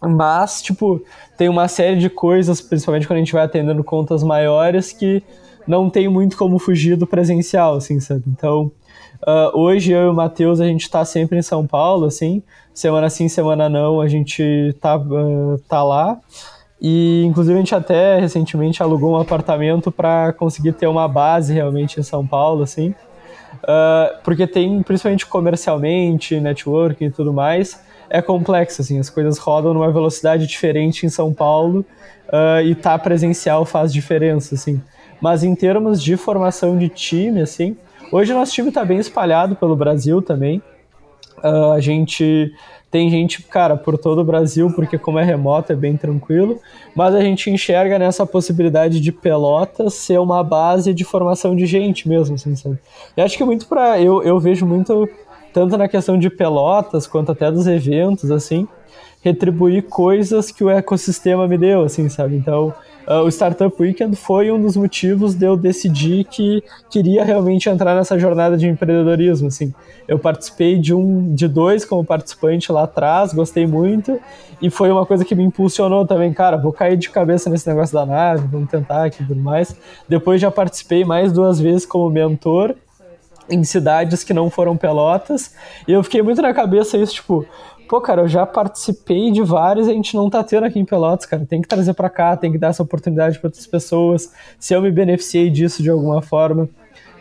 mas, tipo, tem uma série de coisas, principalmente quando a gente vai atendendo contas maiores, que não tem muito como fugir do presencial, assim, sabe? Então, uh, hoje eu e o Matheus, a gente tá sempre em São Paulo, assim, semana sim, semana não, a gente tá, uh, tá lá. E inclusive a gente até recentemente alugou um apartamento para conseguir ter uma base realmente em São Paulo, assim. Uh, porque tem, principalmente comercialmente, networking e tudo mais, é complexo, assim, as coisas rodam numa velocidade diferente em São Paulo uh, e tá presencial faz diferença, assim. Mas em termos de formação de time, assim, hoje o nosso time está bem espalhado pelo Brasil também. Uh, a gente tem gente, cara, por todo o Brasil, porque como é remoto é bem tranquilo, mas a gente enxerga nessa possibilidade de Pelotas ser uma base de formação de gente mesmo, assim, sabe? E acho que muito para eu, eu vejo muito tanto na questão de Pelotas quanto até dos eventos, assim, retribuir coisas que o ecossistema me deu, assim, sabe? Então, uh, o Startup Weekend foi um dos motivos de eu decidir que queria realmente entrar nessa jornada de empreendedorismo, assim. Eu participei de um, de dois como participante lá atrás, gostei muito, e foi uma coisa que me impulsionou também, cara, vou cair de cabeça nesse negócio da nave, vamos tentar aqui e tudo mais. Depois já participei mais duas vezes como mentor, em cidades que não foram Pelotas, e eu fiquei muito na cabeça isso, tipo, pô, cara, eu já participei de vários e a gente não tá tendo aqui em Pelotas, cara. Tem que trazer para cá, tem que dar essa oportunidade para outras pessoas. Se eu me beneficiei disso de alguma forma,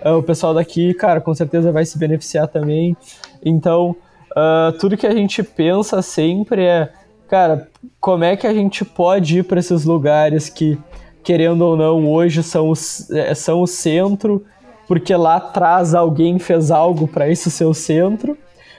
uh, o pessoal daqui, cara, com certeza vai se beneficiar também. Então, uh, tudo que a gente pensa sempre é, cara, como é que a gente pode ir para esses lugares que, querendo ou não, hoje são, os, é, são o centro, porque lá atrás alguém fez algo para ser o centro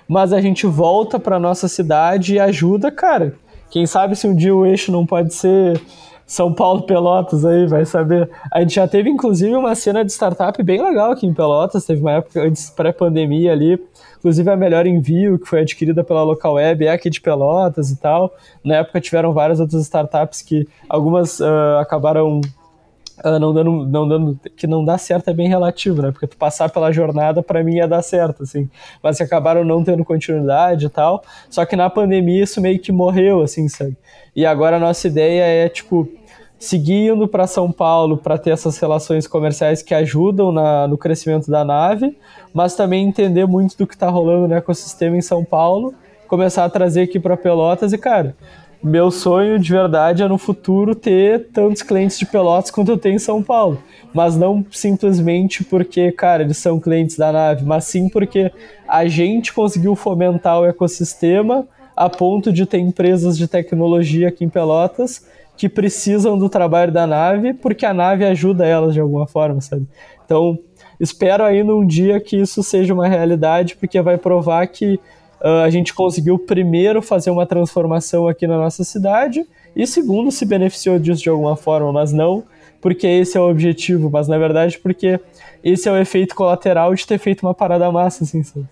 mas a gente volta para nossa cidade e ajuda, cara. Quem sabe se um dia o eixo não pode ser São Paulo Pelotas aí, vai saber. A gente já teve inclusive uma cena de startup bem legal aqui em Pelotas, teve uma época antes pré-pandemia ali, inclusive a Melhor Envio, que foi adquirida pela Local Web, é aqui de Pelotas e tal. Na época tiveram várias outras startups que algumas uh, acabaram uh, não dando, não dando, que não dá certo é bem relativo, né? Porque tu passar pela jornada para mim ia dar certo, assim, mas acabaram não tendo continuidade e tal. Só que na pandemia isso meio que morreu, assim, sabe? E agora a nossa ideia é tipo seguir indo para São Paulo para ter essas relações comerciais que ajudam na, no crescimento da nave, mas também entender muito do que está rolando no ecossistema em São Paulo, começar a trazer aqui para Pelotas e cara meu sonho de verdade é no futuro ter tantos clientes de Pelotas quanto eu tenho em São Paulo. Mas não simplesmente porque, cara, eles são clientes da nave, mas sim porque a gente conseguiu fomentar o ecossistema a ponto de ter empresas de tecnologia aqui em Pelotas que precisam do trabalho da nave porque a nave ajuda elas de alguma forma, sabe? Então, espero ainda um dia que isso seja uma realidade, porque vai provar que Uh, a gente conseguiu, primeiro, fazer uma transformação aqui na nossa cidade, e segundo, se beneficiou disso de alguma forma, mas não porque esse é o objetivo, mas na verdade porque esse é o efeito colateral de ter feito uma parada massa, assim, sabe?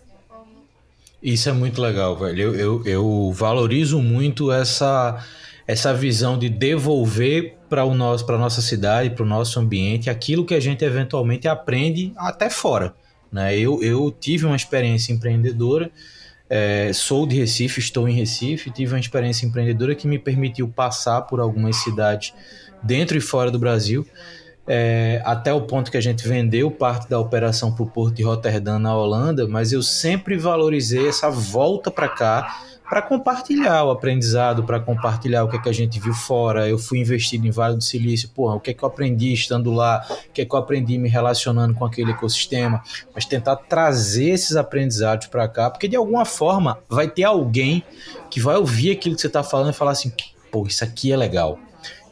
Isso é muito legal, velho. Eu, eu, eu valorizo muito essa, essa visão de devolver para o nosso, para nossa cidade, para o nosso ambiente, aquilo que a gente eventualmente aprende até fora. Né? Eu, eu tive uma experiência empreendedora é, sou de Recife, estou em Recife, tive uma experiência empreendedora que me permitiu passar por algumas cidades dentro e fora do Brasil, é, até o ponto que a gente vendeu parte da operação para o Porto de Roterdã, na Holanda, mas eu sempre valorizei essa volta para cá para compartilhar o aprendizado, para compartilhar o que, é que a gente viu fora. Eu fui investido em Vale do Silício, porra, o que é que eu aprendi estando lá, o que é que eu aprendi me relacionando com aquele ecossistema, mas tentar trazer esses aprendizados para cá, porque de alguma forma vai ter alguém que vai ouvir aquilo que você está falando e falar assim, pô, isso aqui é legal.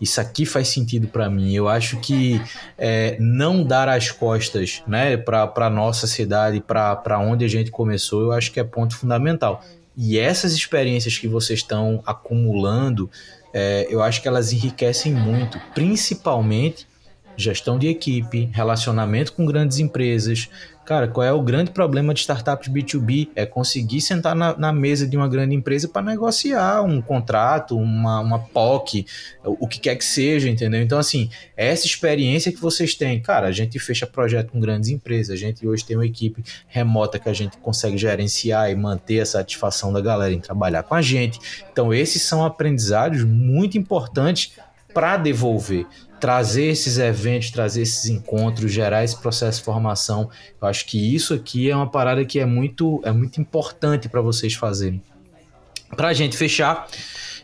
Isso aqui faz sentido para mim. Eu acho que é, não dar as costas né, para a nossa cidade, para onde a gente começou, eu acho que é ponto fundamental. E essas experiências que vocês estão acumulando, é, eu acho que elas enriquecem muito, principalmente gestão de equipe, relacionamento com grandes empresas, Cara, qual é o grande problema de startups B2B? É conseguir sentar na, na mesa de uma grande empresa para negociar um contrato, uma, uma POC, o, o que quer que seja, entendeu? Então, assim, essa experiência que vocês têm, cara, a gente fecha projeto com grandes empresas, a gente hoje tem uma equipe remota que a gente consegue gerenciar e manter a satisfação da galera em trabalhar com a gente. Então, esses são aprendizados muito importantes para devolver trazer esses eventos, trazer esses encontros, gerar esse processo de formação. Eu acho que isso aqui é uma parada que é muito, é muito importante para vocês fazerem. Para a gente fechar,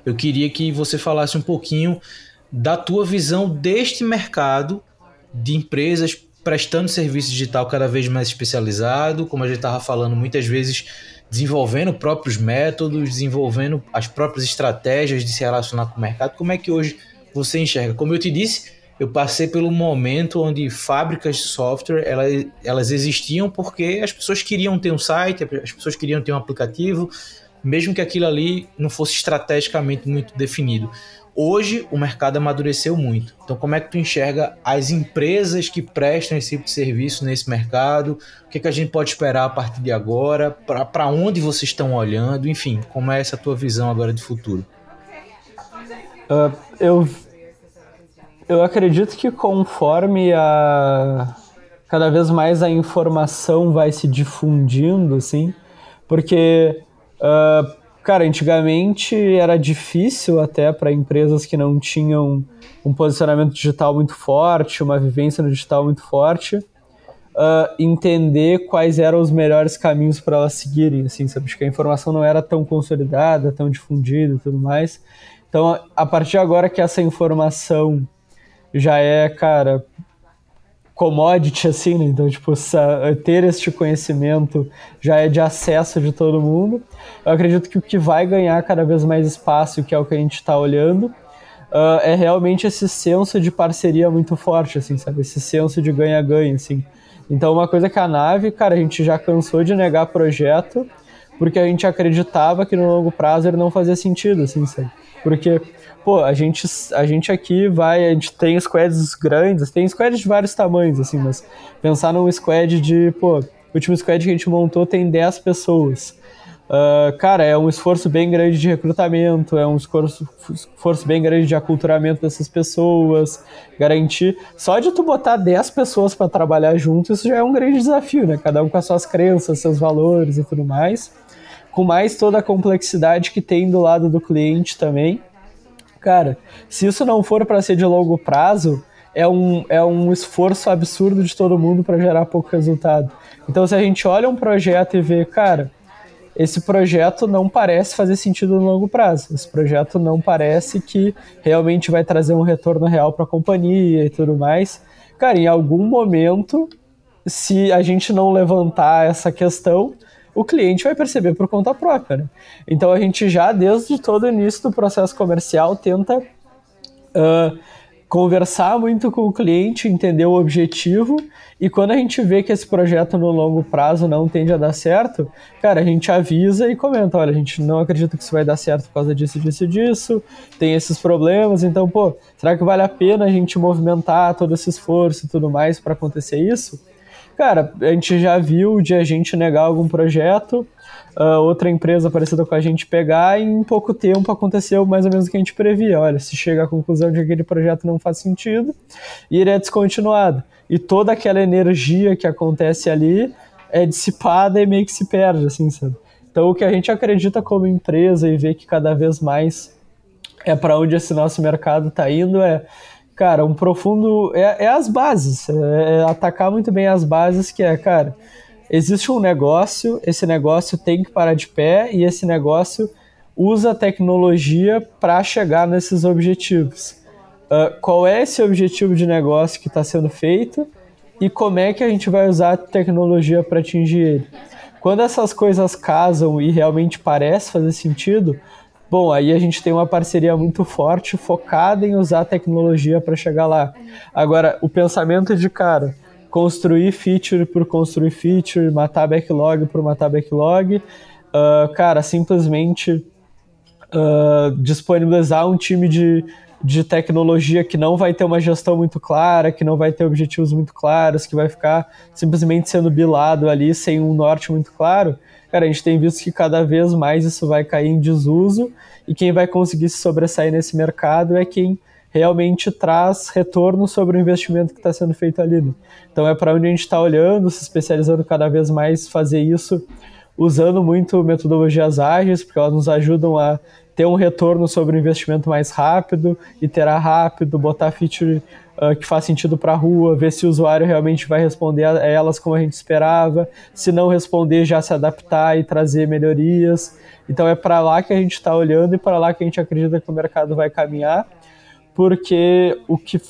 eu queria que você falasse um pouquinho da tua visão deste mercado de empresas prestando serviço digital cada vez mais especializado, como a gente estava falando, muitas vezes desenvolvendo próprios métodos, desenvolvendo as próprias estratégias de se relacionar com o mercado. Como é que hoje você enxerga. Como eu te disse, eu passei pelo momento onde fábricas de software elas, elas existiam porque as pessoas queriam ter um site, as pessoas queriam ter um aplicativo, mesmo que aquilo ali não fosse estrategicamente muito definido. Hoje o mercado amadureceu muito. Então, como é que tu enxerga as empresas que prestam esse tipo de serviço nesse mercado? O que, é que a gente pode esperar a partir de agora? Para onde vocês estão olhando? Enfim, como é essa tua visão agora de futuro? Uh, eu, eu acredito que conforme a cada vez mais a informação vai se difundindo, assim, porque, uh, cara, antigamente era difícil até para empresas que não tinham um posicionamento digital muito forte, uma vivência no digital muito forte, uh, entender quais eram os melhores caminhos para elas seguirem, assim, sabe? Porque a informação não era tão consolidada, tão difundida e tudo mais. Então, a partir de agora que essa informação já é, cara, commodity, assim, né? Então, tipo, ter este conhecimento já é de acesso de todo mundo. Eu acredito que o que vai ganhar cada vez mais espaço, que é o que a gente está olhando, uh, é realmente esse senso de parceria muito forte, assim, sabe? Esse senso de ganha-ganha, assim. Então, uma coisa que a nave, cara, a gente já cansou de negar projeto, porque a gente acreditava que no longo prazo ele não fazia sentido, assim, sabe? Porque, pô, a gente, a gente aqui vai, a gente tem squads grandes, tem squads de vários tamanhos, assim, mas pensar num squad de, pô, o último squad que a gente montou tem 10 pessoas. Uh, cara, é um esforço bem grande de recrutamento, é um esforço, esforço bem grande de aculturamento dessas pessoas, garantir. Só de tu botar 10 pessoas para trabalhar junto, isso já é um grande desafio, né? Cada um com as suas crenças, seus valores e tudo mais com mais toda a complexidade que tem do lado do cliente também. Cara, se isso não for para ser de longo prazo, é um, é um esforço absurdo de todo mundo para gerar pouco resultado. Então, se a gente olha um projeto e vê, cara, esse projeto não parece fazer sentido no longo prazo. Esse projeto não parece que realmente vai trazer um retorno real para a companhia e tudo mais. Cara, em algum momento, se a gente não levantar essa questão, o cliente vai perceber por conta própria. Né? Então a gente já, desde todo o início do processo comercial, tenta uh, conversar muito com o cliente, entender o objetivo, e quando a gente vê que esse projeto no longo prazo não tende a dar certo, cara, a gente avisa e comenta, olha, a gente não acredita que isso vai dar certo por causa disso, disso, disso, tem esses problemas, então, pô, será que vale a pena a gente movimentar todo esse esforço e tudo mais para acontecer isso? Cara, a gente já viu de a gente negar algum projeto, uh, outra empresa parecida com a gente pegar e em pouco tempo aconteceu mais ou menos o que a gente previa. Olha, se chega à conclusão de que aquele projeto não faz sentido e ele é descontinuado. E toda aquela energia que acontece ali é dissipada e meio que se perde, assim, sabe? Então o que a gente acredita como empresa e vê que cada vez mais é para onde esse nosso mercado está indo é cara, um profundo. É, é as bases. É, é atacar muito bem as bases, que é, cara, existe um negócio, esse negócio tem que parar de pé e esse negócio usa tecnologia para chegar nesses objetivos. Uh, qual é esse objetivo de negócio que está sendo feito e como é que a gente vai usar a tecnologia para atingir ele? Quando essas coisas casam e realmente parece fazer sentido, Bom, aí a gente tem uma parceria muito forte focada em usar a tecnologia para chegar lá. Agora, o pensamento de cara, construir feature por construir feature, matar backlog por matar backlog, uh, cara, simplesmente uh, disponibilizar um time de, de tecnologia que não vai ter uma gestão muito clara, que não vai ter objetivos muito claros, que vai ficar simplesmente sendo bilado ali sem um norte muito claro cara, a gente tem visto que cada vez mais isso vai cair em desuso e quem vai conseguir se sobressair nesse mercado é quem realmente traz retorno sobre o investimento que está sendo feito ali. Né? Então é para onde a gente está olhando, se especializando cada vez mais fazer isso, usando muito metodologias ágeis, porque elas nos ajudam a ter um retorno sobre o investimento mais rápido, iterar rápido, botar feature uh, que faz sentido para a rua, ver se o usuário realmente vai responder a elas como a gente esperava, se não responder, já se adaptar e trazer melhorias. Então é para lá que a gente está olhando e para lá que a gente acredita que o mercado vai caminhar, porque o que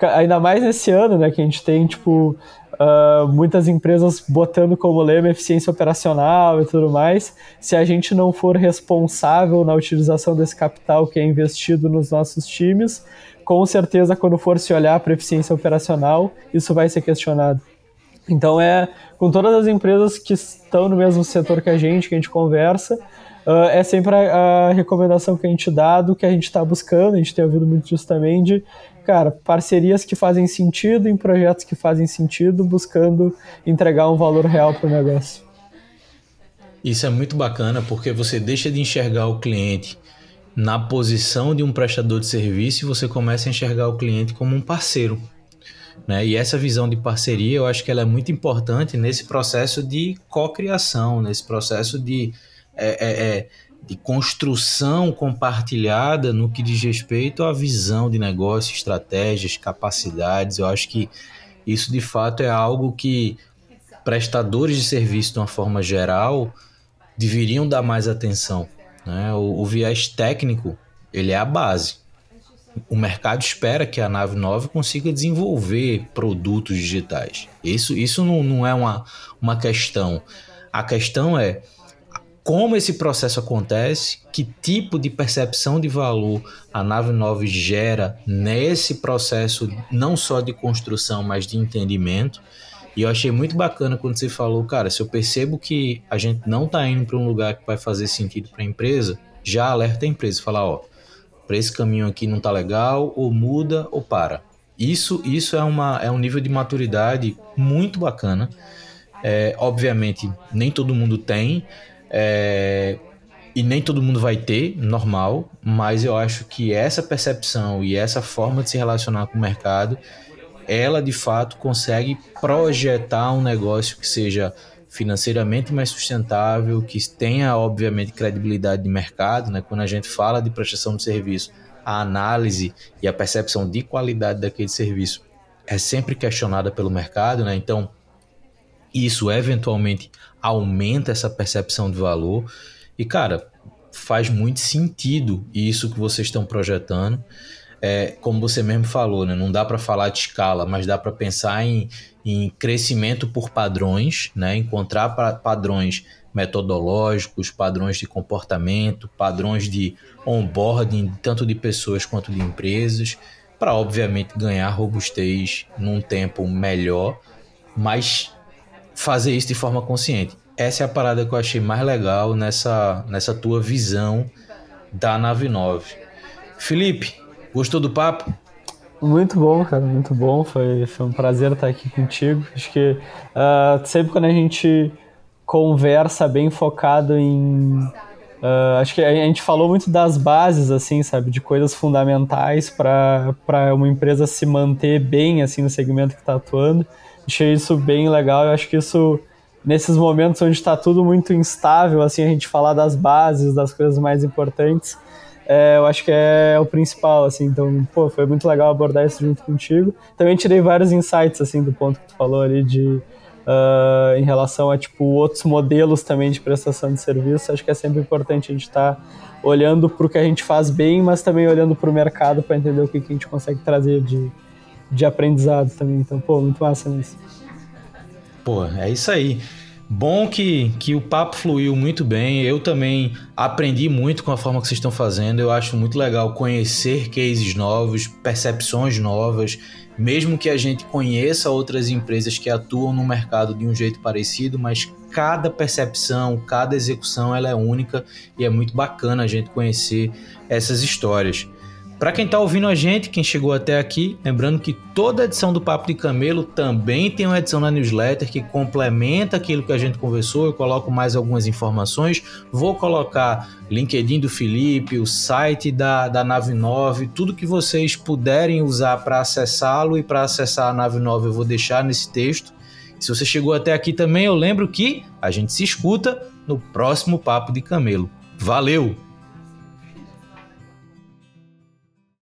ainda mais nesse ano, né, que a gente tem tipo uh, muitas empresas botando como lema eficiência operacional e tudo mais. Se a gente não for responsável na utilização desse capital que é investido nos nossos times, com certeza, quando for se olhar para eficiência operacional, isso vai ser questionado. Então, é com todas as empresas que estão no mesmo setor que a gente, que a gente conversa, uh, é sempre a, a, recomendação que a gente dá do que a gente está buscando. A gente tem ouvido muito também, de cara, parcerias que fazem sentido em projetos que fazem sentido, buscando entregar um valor real para o negócio. Isso é muito bacana porque você deixa de enxergar o cliente na posição de um prestador de serviço e você começa a enxergar o cliente como um parceiro. Né? E essa visão de parceria, eu acho que ela é muito importante nesse processo de cocriação, nesse processo de, é, é, é, de construção compartilhada no que diz respeito à visão de negócio, estratégias, capacidades. Eu acho que isso de fato é algo que prestadores de serviço, de uma forma geral, deveriam dar mais atenção. Né? O, o viés técnico ele é a base o mercado espera que a nave 9 consiga desenvolver produtos digitais. Isso, isso não, não é uma, uma questão. A questão é como esse processo acontece, que tipo de percepção de valor a nave 9 gera nesse processo, não só de construção, mas de entendimento. E eu achei muito bacana quando você falou, cara, se eu percebo que a gente não está indo para um lugar que vai fazer sentido para a empresa, já alerta a empresa, falar, ó, para esse caminho aqui não tá legal, ou muda ou para. Isso, isso é, uma, é um nível de maturidade muito bacana. É, obviamente, nem todo mundo tem, é, e nem todo mundo vai ter, normal, mas eu acho que essa percepção e essa forma de se relacionar com o mercado, ela de fato consegue projetar um negócio que seja financeiramente mais sustentável, que tenha, obviamente, credibilidade de mercado. Né? Quando a gente fala de prestação de serviço, a análise e a percepção de qualidade daquele serviço é sempre questionada pelo mercado. Né? Então, isso eventualmente aumenta essa percepção de valor. E, cara, faz muito sentido isso que vocês estão projetando. É, como você mesmo falou, né? não dá para falar de escala, mas dá para pensar em em crescimento por padrões, né? encontrar padrões metodológicos, padrões de comportamento, padrões de onboarding, tanto de pessoas quanto de empresas, para obviamente ganhar robustez num tempo melhor, mas fazer isso de forma consciente. Essa é a parada que eu achei mais legal nessa, nessa tua visão da nave 9. Felipe, gostou do papo? Muito bom, cara, muito bom. Foi, foi um prazer estar aqui contigo. Acho que uh, sempre quando a gente conversa bem focado em. Uh, acho que a gente falou muito das bases, assim, sabe, de coisas fundamentais para uma empresa se manter bem, assim, no segmento que está atuando. Achei isso bem legal. Eu acho que isso, nesses momentos onde está tudo muito instável, assim, a gente falar das bases, das coisas mais importantes, é, eu acho que é o principal, assim, então, pô, foi muito legal abordar isso junto contigo. Também tirei vários insights, assim, do ponto que tu falou ali de, uh, em relação a, tipo, outros modelos também de prestação de serviço, acho que é sempre importante a gente estar tá olhando para o que a gente faz bem, mas também olhando para o mercado para entender o que, que a gente consegue trazer de, de aprendizado também, então, pô, muito massa nisso. Pô, é isso aí. Bom que, que o papo fluiu muito bem. Eu também aprendi muito com a forma que vocês estão fazendo. Eu acho muito legal conhecer cases novos, percepções novas, mesmo que a gente conheça outras empresas que atuam no mercado de um jeito parecido, mas cada percepção, cada execução ela é única e é muito bacana a gente conhecer essas histórias. Para quem está ouvindo a gente, quem chegou até aqui, lembrando que toda edição do Papo de Camelo também tem uma edição na newsletter que complementa aquilo que a gente conversou. Eu coloco mais algumas informações. Vou colocar LinkedIn do Felipe, o site da, da Nave 9, tudo que vocês puderem usar para acessá-lo e para acessar a Nave 9 eu vou deixar nesse texto. Se você chegou até aqui também, eu lembro que a gente se escuta no próximo Papo de Camelo. Valeu!